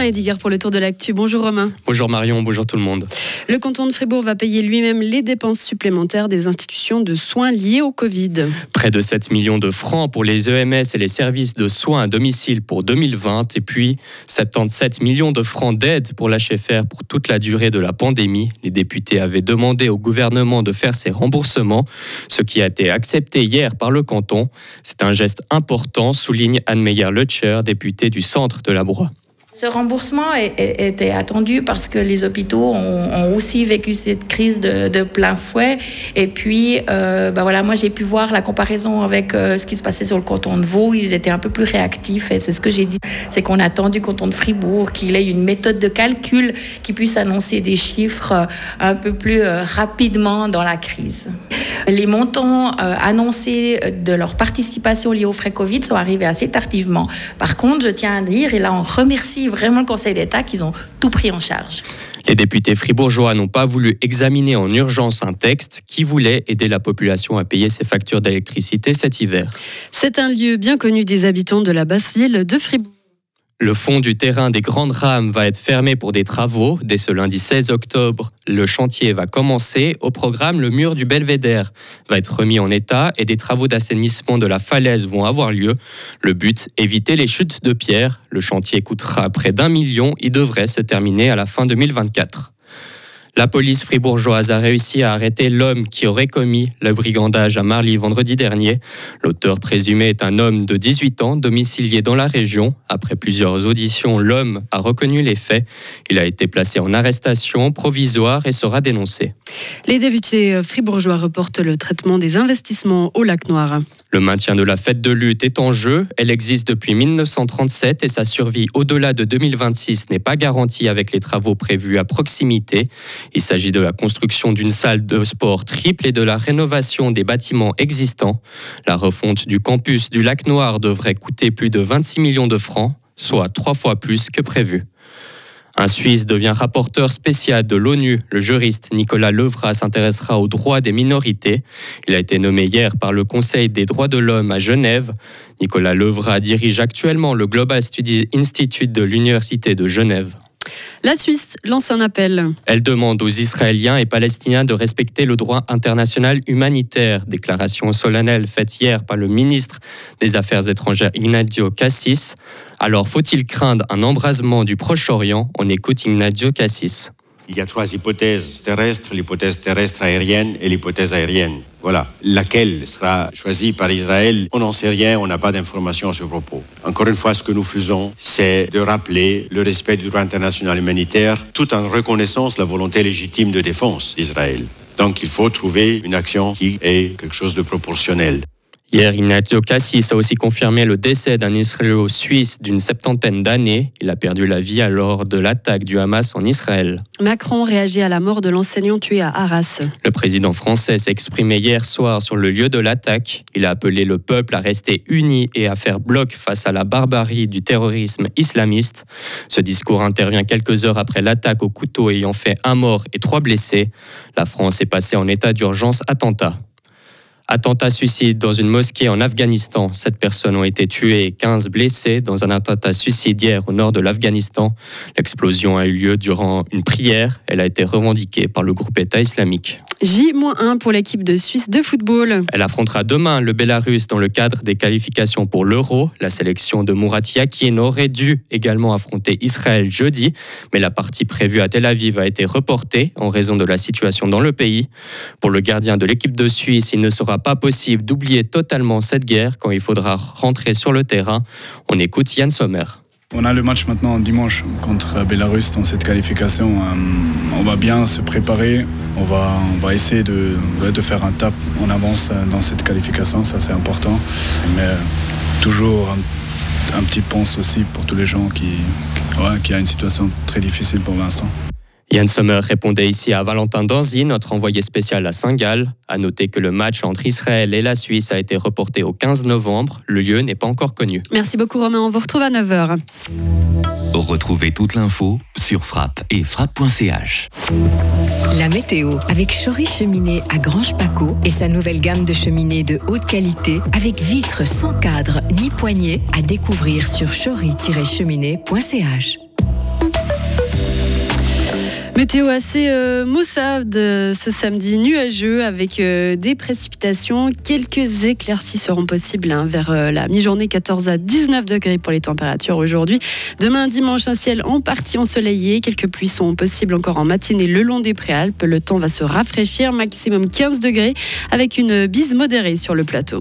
Romain Ediger pour le tour de l'actu. Bonjour Romain. Bonjour Marion, bonjour tout le monde. Le canton de Fribourg va payer lui-même les dépenses supplémentaires des institutions de soins liées au Covid. Près de 7 millions de francs pour les EMS et les services de soins à domicile pour 2020 et puis 77 millions de francs d'aide pour l'HFR pour toute la durée de la pandémie. Les députés avaient demandé au gouvernement de faire ces remboursements, ce qui a été accepté hier par le canton. C'est un geste important, souligne Anne Meyer-Lutcher, députée du centre de la Broye. Ce remboursement était attendu parce que les hôpitaux ont, aussi vécu cette crise de, plein fouet. Et puis, euh, bah voilà, moi j'ai pu voir la comparaison avec euh, ce qui se passait sur le canton de Vaud. Ils étaient un peu plus réactifs. Et c'est ce que j'ai dit, c'est qu'on attend du canton de Fribourg qu'il ait une méthode de calcul qui puisse annoncer des chiffres euh, un peu plus rapidement dans la crise. Les montants annoncés de leur participation liée aux frais Covid sont arrivés assez tardivement. Par contre, je tiens à dire, et là on remercie vraiment le Conseil d'État qu'ils ont tout pris en charge. Les députés fribourgeois n'ont pas voulu examiner en urgence un texte qui voulait aider la population à payer ses factures d'électricité cet hiver. C'est un lieu bien connu des habitants de la basse ville de Fribourg. Le fond du terrain des Grandes Rames va être fermé pour des travaux. Dès ce lundi 16 octobre, le chantier va commencer. Au programme, le mur du belvédère va être remis en état et des travaux d'assainissement de la falaise vont avoir lieu. Le but, éviter les chutes de pierre. Le chantier coûtera près d'un million. Il devrait se terminer à la fin 2024. La police fribourgeoise a réussi à arrêter l'homme qui aurait commis le brigandage à Marly vendredi dernier. L'auteur présumé est un homme de 18 ans, domicilié dans la région. Après plusieurs auditions, l'homme a reconnu les faits. Il a été placé en arrestation provisoire et sera dénoncé. Les députés fribourgeois reportent le traitement des investissements au lac Noir. Le maintien de la fête de lutte est en jeu. Elle existe depuis 1937 et sa survie au-delà de 2026 n'est pas garantie avec les travaux prévus à proximité. Il s'agit de la construction d'une salle de sport triple et de la rénovation des bâtiments existants. La refonte du campus du Lac Noir devrait coûter plus de 26 millions de francs, soit trois fois plus que prévu. Un Suisse devient rapporteur spécial de l'ONU. Le juriste Nicolas Levra s'intéressera aux droits des minorités. Il a été nommé hier par le Conseil des droits de l'homme à Genève. Nicolas Levra dirige actuellement le Global Studies Institute de l'Université de Genève. La Suisse lance un appel. Elle demande aux Israéliens et Palestiniens de respecter le droit international humanitaire. Déclaration solennelle faite hier par le ministre des Affaires étrangères Ignacio Cassis. Alors faut-il craindre un embrasement du Proche-Orient? On écoute Ignacio Cassis. Il y a trois hypothèses terrestres, l'hypothèse terrestre aérienne et l'hypothèse aérienne. Voilà. Laquelle sera choisie par Israël On n'en sait rien, on n'a pas d'informations à ce propos. Encore une fois, ce que nous faisons, c'est de rappeler le respect du droit international humanitaire tout en reconnaissant la volonté légitime de défense d'Israël. Donc il faut trouver une action qui est quelque chose de proportionnel. Hier, Ignacio Cassis a aussi confirmé le décès d'un Israélo-Suisse d'une septantaine d'années. Il a perdu la vie lors de l'attaque du Hamas en Israël. Macron réagit à la mort de l'enseignant tué à Arras. Le président français s'est exprimé hier soir sur le lieu de l'attaque. Il a appelé le peuple à rester uni et à faire bloc face à la barbarie du terrorisme islamiste. Ce discours intervient quelques heures après l'attaque au couteau ayant fait un mort et trois blessés. La France est passée en état d'urgence attentat. Attentat suicide dans une mosquée en Afghanistan. Sept personnes ont été tuées et 15 blessées dans un attentat suicidaire au nord de l'Afghanistan. L'explosion a eu lieu durant une prière. Elle a été revendiquée par le groupe État islamique. J-1 pour l'équipe de Suisse de football. Elle affrontera demain le Bélarus dans le cadre des qualifications pour l'Euro. La sélection de Murat Yakin aurait dû également affronter Israël jeudi, mais la partie prévue à Tel Aviv a été reportée en raison de la situation dans le pays. Pour le gardien de l'équipe de Suisse, il ne sera pas possible d'oublier totalement cette guerre quand il faudra rentrer sur le terrain. On écoute Yann Sommer. On a le match maintenant dimanche contre Belarus dans cette qualification. Euh, on va bien se préparer. On va, on va essayer de, de faire un tap en avance dans cette qualification. Ça, c'est important. Mais toujours un, petit ponce aussi pour tous les gens qui, qui, qui a une situation très difficile pour l'instant. Yann Sommer répondait ici à Valentin Danzy, notre envoyé spécial à Saint-Gall. À noter que le match entre Israël et la Suisse a été reporté au 15 novembre. Le lieu n'est pas encore connu. Merci beaucoup Romain, on vous retrouve à 9h. Retrouvez toute l'info sur frappe et frappe.ch. La météo avec Chory Cheminée à Grange Paco et sa nouvelle gamme de cheminées de haute qualité avec vitres sans cadre ni poignée à découvrir sur chory-cheminée.ch. Météo assez euh, maussade euh, ce samedi, nuageux avec euh, des précipitations. Quelques éclaircies seront possibles hein, vers euh, la mi-journée, 14 à 19 degrés pour les températures aujourd'hui. Demain dimanche, un ciel en partie ensoleillé. Quelques pluies sont possibles encore en matinée le long des préalpes. Le temps va se rafraîchir, maximum 15 degrés avec une bise modérée sur le plateau.